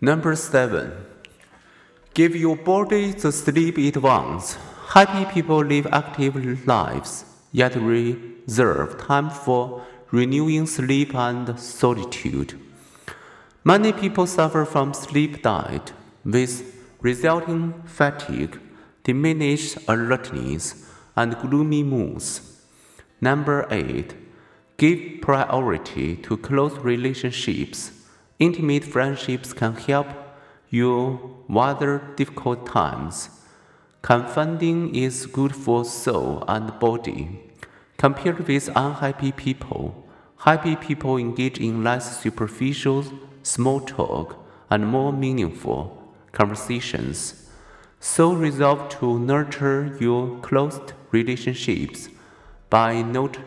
Number seven, give your body the sleep it wants. Happy people live active lives, yet reserve time for renewing sleep and solitude. Many people suffer from sleep debt, with resulting fatigue, diminished alertness, and gloomy moods. Number 8. Give priority to close relationships. Intimate friendships can help you weather difficult times. Confiding is good for soul and body. Compared with unhappy people, happy people engage in less superficial small talk and more meaningful conversations. So resolve to nurture your close relationships by not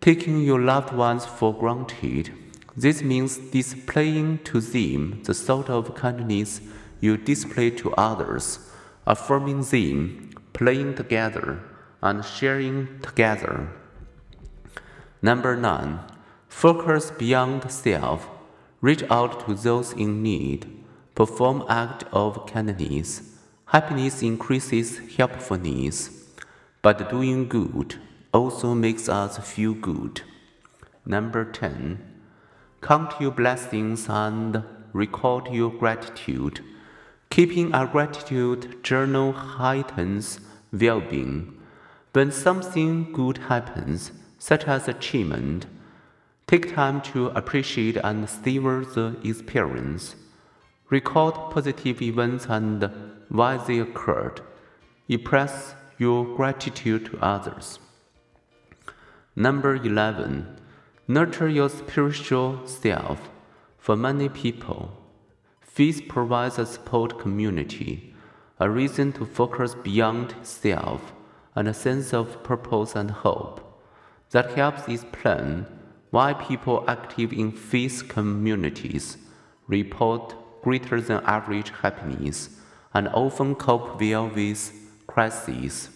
taking your loved ones for granted. This means displaying to them the sort of kindness you display to others, affirming them, playing together, and sharing together. Number nine, focus beyond self. Reach out to those in need. Perform act of kindness. Happiness increases helpfulness, but doing good also makes us feel good. Number 10. Count your blessings and record your gratitude. Keeping a gratitude journal heightens well being. When something good happens, such as achievement, Take time to appreciate and savor the experience. Record positive events and why they occurred. Express your gratitude to others. Number 11. Nurture your spiritual self. For many people, faith provides a support community, a reason to focus beyond self, and a sense of purpose and hope that helps explain why people active in faith communities report greater than average happiness and often cope well with crises.